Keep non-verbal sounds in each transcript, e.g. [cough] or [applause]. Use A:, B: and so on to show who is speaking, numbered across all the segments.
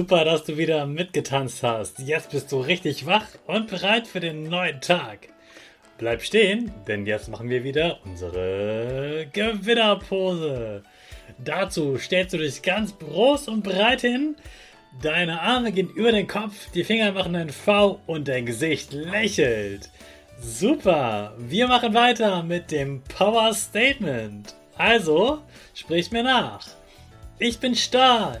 A: Super, dass du wieder mitgetanzt hast. Jetzt bist du richtig wach und bereit für den neuen Tag. Bleib stehen, denn jetzt machen wir wieder unsere Gewinnerpose. Dazu stellst du dich ganz groß und breit hin. Deine Arme gehen über den Kopf, die Finger machen ein V und dein Gesicht lächelt. Super, wir machen weiter mit dem Power Statement. Also, sprich mir nach. Ich bin stark.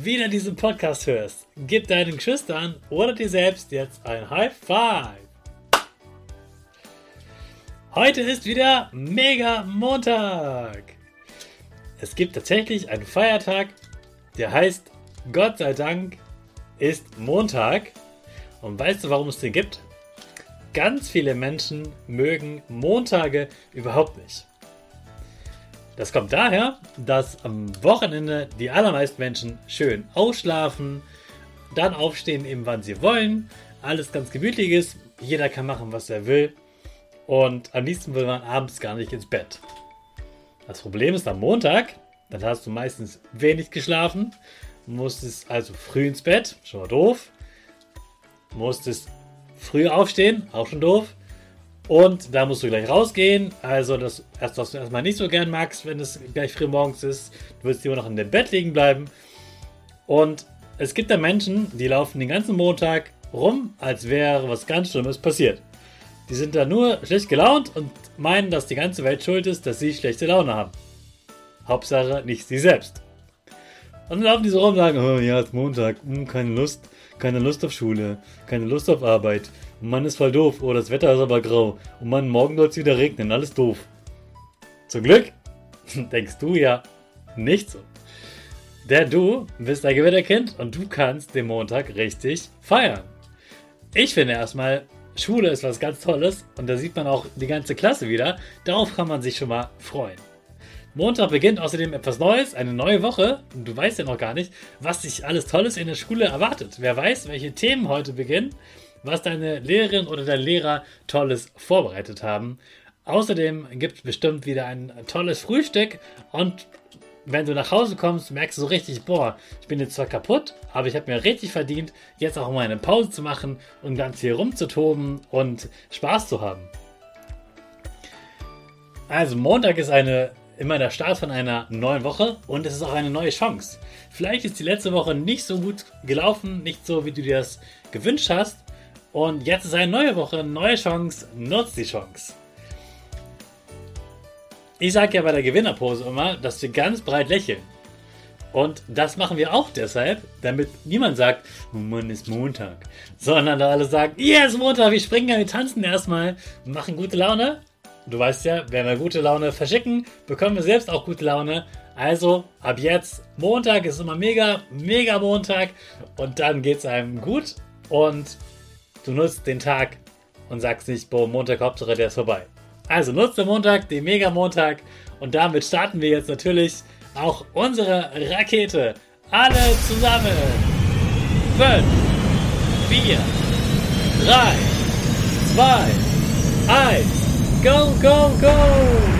A: wieder diesen Podcast hörst. Gib deinen Geschwistern oder dir selbst jetzt ein High Five. Heute ist wieder Mega Montag. Es gibt tatsächlich einen Feiertag, der heißt Gott sei Dank ist Montag. Und weißt du, warum es den gibt? Ganz viele Menschen mögen Montage überhaupt nicht. Das kommt daher, dass am Wochenende die allermeisten Menschen schön ausschlafen, dann aufstehen eben wann sie wollen, alles ganz gemütlich ist, jeder kann machen, was er will und am liebsten will man abends gar nicht ins Bett. Das Problem ist am Montag, dann hast du meistens wenig geschlafen, musstest also früh ins Bett, schon mal doof, musstest früh aufstehen, auch schon doof, und da musst du gleich rausgehen. Also das erst, was du erstmal nicht so gern magst, wenn es gleich früh morgens ist. Du willst lieber noch in dem Bett liegen bleiben. Und es gibt da Menschen, die laufen den ganzen Montag rum, als wäre was ganz Schlimmes passiert. Die sind da nur schlecht gelaunt und meinen, dass die ganze Welt schuld ist, dass sie schlechte Laune haben. Hauptsache nicht sie selbst. Und dann laufen die so rum und sagen, oh ja, es ist Montag, hm, keine Lust, keine Lust auf Schule, keine Lust auf Arbeit, und Mann ist voll doof. Oh, das Wetter ist aber grau. Und Mann, morgen soll es wieder regnen. Alles doof. Zum Glück [laughs] denkst du ja nicht so. Denn du bist ein Gewinnerkind und du kannst den Montag richtig feiern. Ich finde erstmal, Schule ist was ganz Tolles und da sieht man auch die ganze Klasse wieder. Darauf kann man sich schon mal freuen. Montag beginnt außerdem etwas Neues, eine neue Woche. Und du weißt ja noch gar nicht, was dich alles Tolles in der Schule erwartet. Wer weiß, welche Themen heute beginnen was deine Lehrerin oder dein Lehrer Tolles vorbereitet haben. Außerdem gibt es bestimmt wieder ein tolles Frühstück und wenn du nach Hause kommst, merkst du so richtig, boah, ich bin jetzt zwar kaputt, aber ich habe mir richtig verdient, jetzt auch mal eine Pause zu machen und ganz hier rumzutoben und Spaß zu haben. Also Montag ist eine immer der Start von einer neuen Woche und es ist auch eine neue Chance. Vielleicht ist die letzte Woche nicht so gut gelaufen, nicht so wie du dir das gewünscht hast, und jetzt ist eine neue Woche, neue Chance, nutzt die Chance. Ich sage ja bei der Gewinnerpose immer, dass wir ganz breit lächeln. Und das machen wir auch deshalb, damit niemand sagt, Mann, ist Montag. Sondern da alle sagen, yes, Montag, wir springen ja, wir tanzen erstmal, machen gute Laune. Du weißt ja, wenn wir gute Laune verschicken, bekommen wir selbst auch gute Laune. Also ab jetzt, Montag ist immer mega, mega Montag und dann geht es einem gut. Und du nutzt den Tag und sagst nicht, boah, Montag, Hauptsache, der ist vorbei. Also nutzt den Montag, den Mega-Montag und damit starten wir jetzt natürlich auch unsere Rakete. Alle zusammen. 5, 4, 3, 2, 1, go, go, go!